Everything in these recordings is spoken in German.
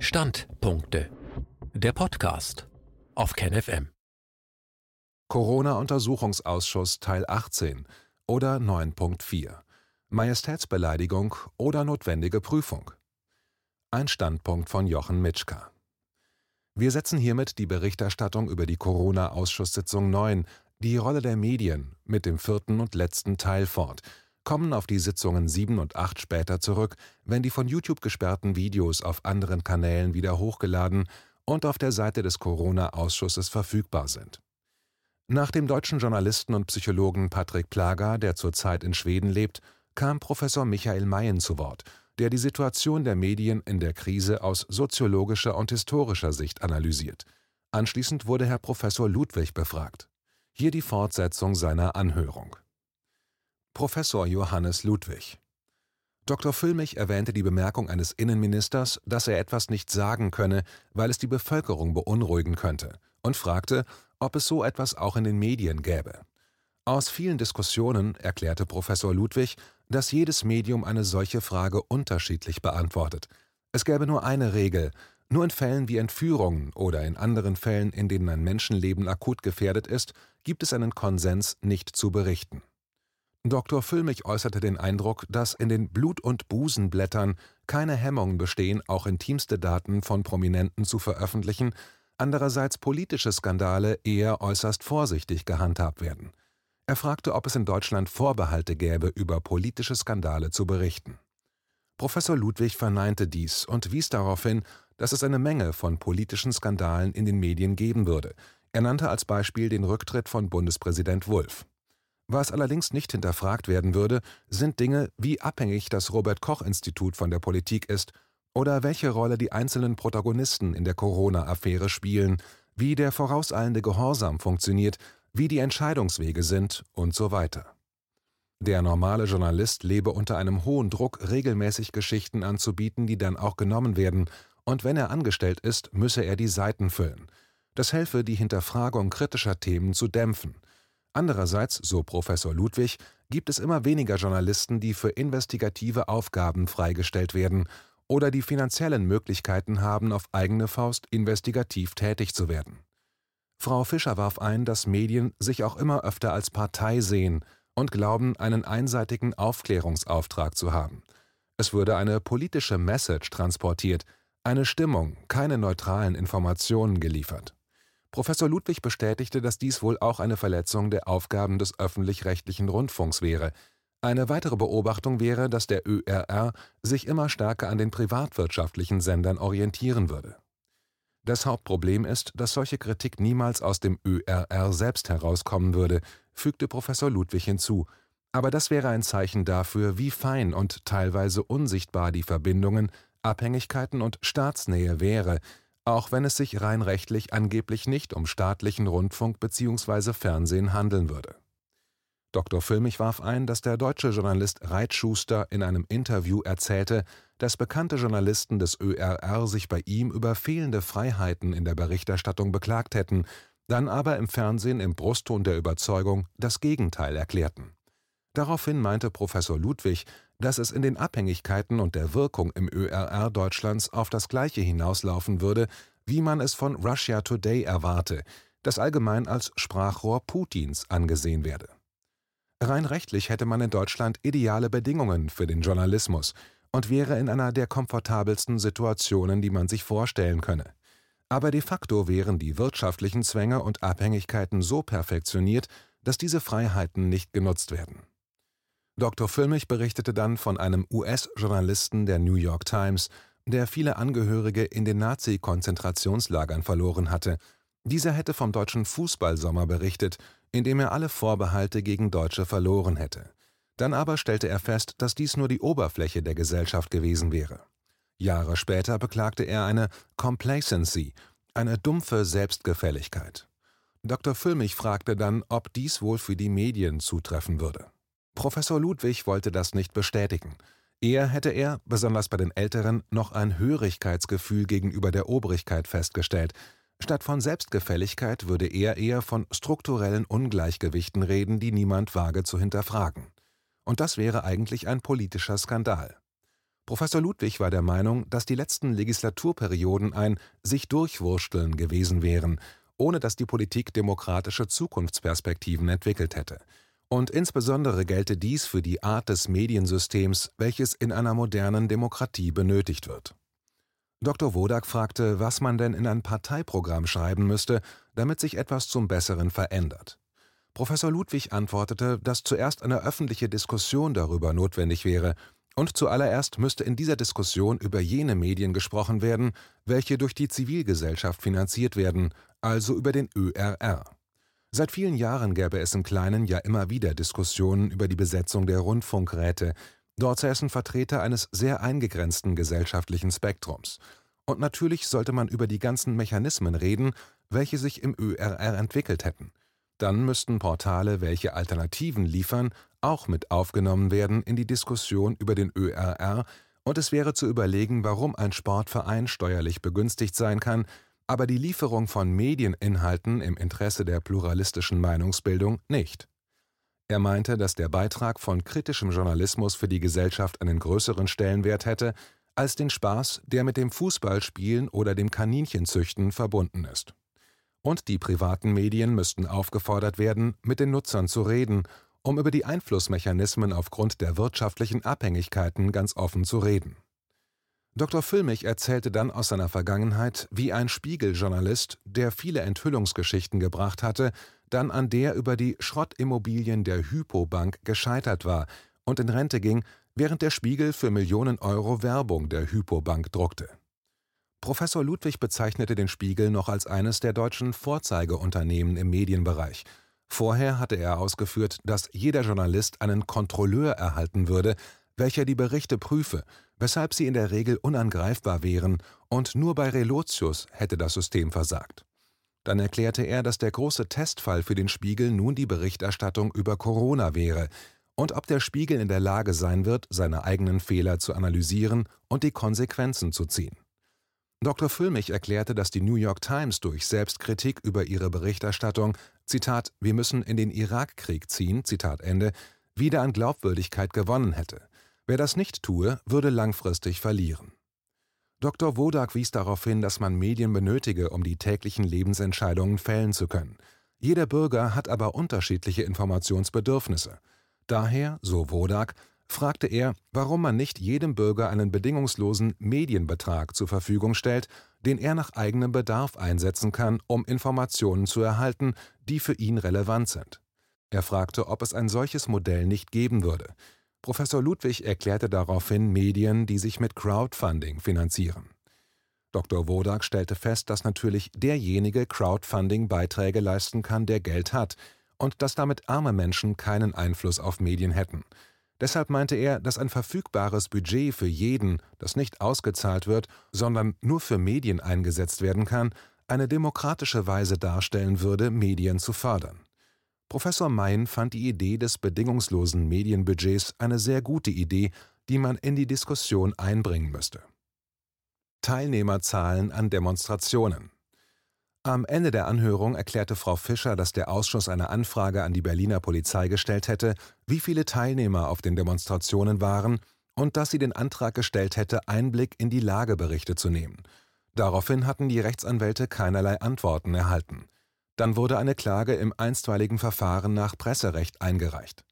Standpunkte. Der Podcast auf KenFM. Corona-Untersuchungsausschuss Teil 18 oder 9.4. Majestätsbeleidigung oder notwendige Prüfung. Ein Standpunkt von Jochen Mitschka. Wir setzen hiermit die Berichterstattung über die Corona-Ausschusssitzung 9, die Rolle der Medien, mit dem vierten und letzten Teil fort, kommen auf die Sitzungen 7 und 8 später zurück, wenn die von YouTube gesperrten Videos auf anderen Kanälen wieder hochgeladen und auf der Seite des Corona-Ausschusses verfügbar sind. Nach dem deutschen Journalisten und Psychologen Patrick Plager, der zurzeit in Schweden lebt, kam Professor Michael Mayen zu Wort, der die Situation der Medien in der Krise aus soziologischer und historischer Sicht analysiert. Anschließend wurde Herr Professor Ludwig befragt. Hier die Fortsetzung seiner Anhörung. Professor Johannes Ludwig Dr. Füllmich erwähnte die Bemerkung eines Innenministers, dass er etwas nicht sagen könne, weil es die Bevölkerung beunruhigen könnte, und fragte, ob es so etwas auch in den Medien gäbe. Aus vielen Diskussionen erklärte Professor Ludwig, dass jedes Medium eine solche Frage unterschiedlich beantwortet. Es gäbe nur eine Regel, nur in Fällen wie Entführungen oder in anderen Fällen, in denen ein Menschenleben akut gefährdet ist, gibt es einen Konsens, nicht zu berichten. Dr. Füllmich äußerte den Eindruck, dass in den Blut- und Busenblättern keine Hemmungen bestehen, auch intimste Daten von Prominenten zu veröffentlichen, andererseits politische Skandale eher äußerst vorsichtig gehandhabt werden. Er fragte, ob es in Deutschland Vorbehalte gäbe, über politische Skandale zu berichten. Professor Ludwig verneinte dies und wies darauf hin, dass es eine Menge von politischen Skandalen in den Medien geben würde. Er nannte als Beispiel den Rücktritt von Bundespräsident Wulff. Was allerdings nicht hinterfragt werden würde, sind Dinge, wie abhängig das Robert Koch Institut von der Politik ist oder welche Rolle die einzelnen Protagonisten in der Corona-Affäre spielen, wie der vorauseilende Gehorsam funktioniert, wie die Entscheidungswege sind und so weiter. Der normale Journalist lebe unter einem hohen Druck, regelmäßig Geschichten anzubieten, die dann auch genommen werden, und wenn er angestellt ist, müsse er die Seiten füllen. Das helfe, die Hinterfragung kritischer Themen zu dämpfen – Andererseits, so Professor Ludwig, gibt es immer weniger Journalisten, die für investigative Aufgaben freigestellt werden oder die finanziellen Möglichkeiten haben, auf eigene Faust investigativ tätig zu werden. Frau Fischer warf ein, dass Medien sich auch immer öfter als Partei sehen und glauben, einen einseitigen Aufklärungsauftrag zu haben. Es würde eine politische Message transportiert, eine Stimmung, keine neutralen Informationen geliefert. Professor Ludwig bestätigte, dass dies wohl auch eine Verletzung der Aufgaben des öffentlich-rechtlichen Rundfunks wäre. Eine weitere Beobachtung wäre, dass der ÖRR sich immer stärker an den privatwirtschaftlichen Sendern orientieren würde. Das Hauptproblem ist, dass solche Kritik niemals aus dem ÖRR selbst herauskommen würde, fügte Professor Ludwig hinzu, aber das wäre ein Zeichen dafür, wie fein und teilweise unsichtbar die Verbindungen, Abhängigkeiten und Staatsnähe wäre, auch wenn es sich rein rechtlich angeblich nicht um staatlichen Rundfunk bzw. Fernsehen handeln würde. Dr. Füllmich warf ein, dass der deutsche Journalist Reitschuster in einem Interview erzählte, dass bekannte Journalisten des ÖRR sich bei ihm über fehlende Freiheiten in der Berichterstattung beklagt hätten, dann aber im Fernsehen im Brustton der Überzeugung das Gegenteil erklärten. Daraufhin meinte Professor Ludwig, dass es in den Abhängigkeiten und der Wirkung im ÖRR Deutschlands auf das Gleiche hinauslaufen würde, wie man es von Russia Today erwarte, das allgemein als Sprachrohr Putins angesehen werde. Rein rechtlich hätte man in Deutschland ideale Bedingungen für den Journalismus und wäre in einer der komfortabelsten Situationen, die man sich vorstellen könne. Aber de facto wären die wirtschaftlichen Zwänge und Abhängigkeiten so perfektioniert, dass diese Freiheiten nicht genutzt werden. Dr. Füllmich berichtete dann von einem US-Journalisten der New York Times, der viele Angehörige in den Nazi-Konzentrationslagern verloren hatte. Dieser hätte vom deutschen Fußballsommer berichtet, in dem er alle Vorbehalte gegen Deutsche verloren hätte. Dann aber stellte er fest, dass dies nur die Oberfläche der Gesellschaft gewesen wäre. Jahre später beklagte er eine Complacency, eine dumpfe Selbstgefälligkeit. Dr. Füllmich fragte dann, ob dies wohl für die Medien zutreffen würde. Professor Ludwig wollte das nicht bestätigen. Eher hätte er, besonders bei den Älteren, noch ein Hörigkeitsgefühl gegenüber der Obrigkeit festgestellt. Statt von Selbstgefälligkeit würde er eher von strukturellen Ungleichgewichten reden, die niemand wage zu hinterfragen. Und das wäre eigentlich ein politischer Skandal. Professor Ludwig war der Meinung, dass die letzten Legislaturperioden ein sich durchwursteln gewesen wären, ohne dass die Politik demokratische Zukunftsperspektiven entwickelt hätte. Und insbesondere gelte dies für die Art des Mediensystems, welches in einer modernen Demokratie benötigt wird. Dr. Wodak fragte, was man denn in ein Parteiprogramm schreiben müsste, damit sich etwas zum Besseren verändert. Professor Ludwig antwortete, dass zuerst eine öffentliche Diskussion darüber notwendig wäre, und zuallererst müsste in dieser Diskussion über jene Medien gesprochen werden, welche durch die Zivilgesellschaft finanziert werden, also über den ÖRR. Seit vielen Jahren gäbe es im Kleinen ja immer wieder Diskussionen über die Besetzung der Rundfunkräte. Dort säßen Vertreter eines sehr eingegrenzten gesellschaftlichen Spektrums. Und natürlich sollte man über die ganzen Mechanismen reden, welche sich im ÖRR entwickelt hätten. Dann müssten Portale, welche Alternativen liefern, auch mit aufgenommen werden in die Diskussion über den ÖRR, und es wäre zu überlegen, warum ein Sportverein steuerlich begünstigt sein kann, aber die Lieferung von Medieninhalten im Interesse der pluralistischen Meinungsbildung nicht. Er meinte, dass der Beitrag von kritischem Journalismus für die Gesellschaft einen größeren Stellenwert hätte als den Spaß, der mit dem Fußballspielen oder dem Kaninchenzüchten verbunden ist. Und die privaten Medien müssten aufgefordert werden, mit den Nutzern zu reden, um über die Einflussmechanismen aufgrund der wirtschaftlichen Abhängigkeiten ganz offen zu reden. Dr. Füllmich erzählte dann aus seiner Vergangenheit, wie ein Spiegeljournalist, der viele Enthüllungsgeschichten gebracht hatte, dann an der über die Schrottimmobilien der Hypo-Bank gescheitert war und in Rente ging, während der Spiegel für Millionen Euro Werbung der Hypo-Bank druckte. Professor Ludwig bezeichnete den Spiegel noch als eines der deutschen Vorzeigeunternehmen im Medienbereich. Vorher hatte er ausgeführt, dass jeder Journalist einen Kontrolleur erhalten würde, welcher die Berichte prüfe, weshalb sie in der Regel unangreifbar wären, und nur bei Relotius hätte das System versagt. Dann erklärte er, dass der große Testfall für den Spiegel nun die Berichterstattung über Corona wäre und ob der Spiegel in der Lage sein wird, seine eigenen Fehler zu analysieren und die Konsequenzen zu ziehen. Dr. Füllmich erklärte, dass die New York Times durch Selbstkritik über ihre Berichterstattung Zitat Wir müssen in den Irakkrieg ziehen Zitat Ende wieder an Glaubwürdigkeit gewonnen hätte. Wer das nicht tue, würde langfristig verlieren. Dr. Wodak wies darauf hin, dass man Medien benötige, um die täglichen Lebensentscheidungen fällen zu können. Jeder Bürger hat aber unterschiedliche Informationsbedürfnisse. Daher, so Wodak, fragte er, warum man nicht jedem Bürger einen bedingungslosen Medienbetrag zur Verfügung stellt, den er nach eigenem Bedarf einsetzen kann, um Informationen zu erhalten, die für ihn relevant sind. Er fragte, ob es ein solches Modell nicht geben würde. Professor Ludwig erklärte daraufhin Medien, die sich mit Crowdfunding finanzieren. Dr. Wodak stellte fest, dass natürlich derjenige Crowdfunding-Beiträge leisten kann, der Geld hat, und dass damit arme Menschen keinen Einfluss auf Medien hätten. Deshalb meinte er, dass ein verfügbares Budget für jeden, das nicht ausgezahlt wird, sondern nur für Medien eingesetzt werden kann, eine demokratische Weise darstellen würde, Medien zu fördern. Professor Mein fand die Idee des bedingungslosen Medienbudgets eine sehr gute Idee, die man in die Diskussion einbringen müsste. Teilnehmerzahlen an Demonstrationen Am Ende der Anhörung erklärte Frau Fischer, dass der Ausschuss eine Anfrage an die Berliner Polizei gestellt hätte, wie viele Teilnehmer auf den Demonstrationen waren und dass sie den Antrag gestellt hätte, Einblick in die Lageberichte zu nehmen. Daraufhin hatten die Rechtsanwälte keinerlei Antworten erhalten. Dann wurde eine Klage im einstweiligen Verfahren nach Presserecht eingereicht.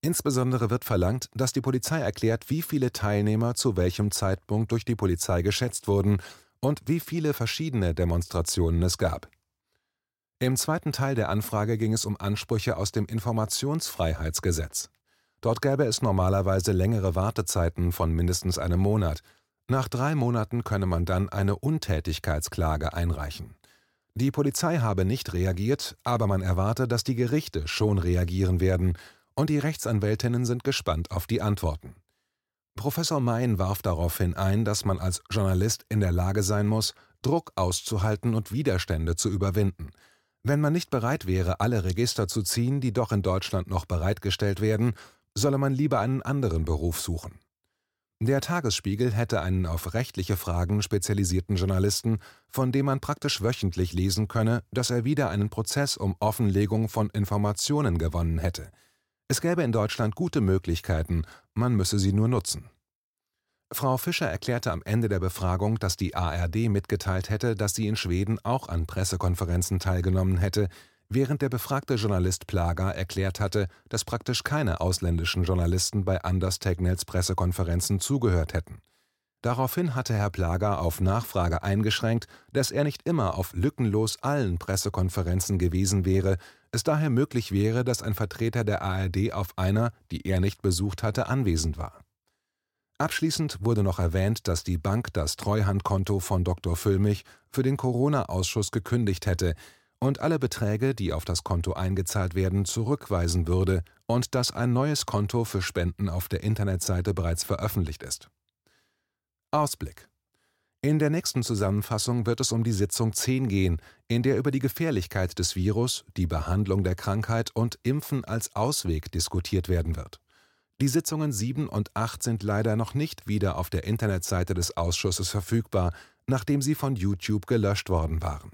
Insbesondere wird verlangt, dass die Polizei erklärt, wie viele Teilnehmer zu welchem Zeitpunkt durch die Polizei geschätzt wurden und wie viele verschiedene Demonstrationen es gab. Im zweiten Teil der Anfrage ging es um Ansprüche aus dem Informationsfreiheitsgesetz. Dort gäbe es normalerweise längere Wartezeiten von mindestens einem Monat. Nach drei Monaten könne man dann eine Untätigkeitsklage einreichen. Die Polizei habe nicht reagiert, aber man erwarte, dass die Gerichte schon reagieren werden, und die Rechtsanwältinnen sind gespannt auf die Antworten. Professor Mein warf daraufhin ein, dass man als Journalist in der Lage sein muss, Druck auszuhalten und Widerstände zu überwinden. Wenn man nicht bereit wäre, alle Register zu ziehen, die doch in Deutschland noch bereitgestellt werden, solle man lieber einen anderen Beruf suchen. Der Tagesspiegel hätte einen auf rechtliche Fragen spezialisierten Journalisten, von dem man praktisch wöchentlich lesen könne, dass er wieder einen Prozess um Offenlegung von Informationen gewonnen hätte. Es gäbe in Deutschland gute Möglichkeiten, man müsse sie nur nutzen. Frau Fischer erklärte am Ende der Befragung, dass die ARD mitgeteilt hätte, dass sie in Schweden auch an Pressekonferenzen teilgenommen hätte, während der befragte Journalist Plager erklärt hatte, dass praktisch keine ausländischen Journalisten bei Anders Tegnells Pressekonferenzen zugehört hätten. Daraufhin hatte Herr Plager auf Nachfrage eingeschränkt, dass er nicht immer auf lückenlos allen Pressekonferenzen gewesen wäre, es daher möglich wäre, dass ein Vertreter der ARD auf einer, die er nicht besucht hatte, anwesend war. Abschließend wurde noch erwähnt, dass die Bank das Treuhandkonto von Dr. Füllmich für den Corona-Ausschuss gekündigt hätte und alle Beträge, die auf das Konto eingezahlt werden, zurückweisen würde und dass ein neues Konto für Spenden auf der Internetseite bereits veröffentlicht ist. Ausblick in der nächsten Zusammenfassung wird es um die Sitzung 10 gehen, in der über die Gefährlichkeit des Virus, die Behandlung der Krankheit und Impfen als Ausweg diskutiert werden wird. Die Sitzungen 7 und 8 sind leider noch nicht wieder auf der Internetseite des Ausschusses verfügbar, nachdem sie von YouTube gelöscht worden waren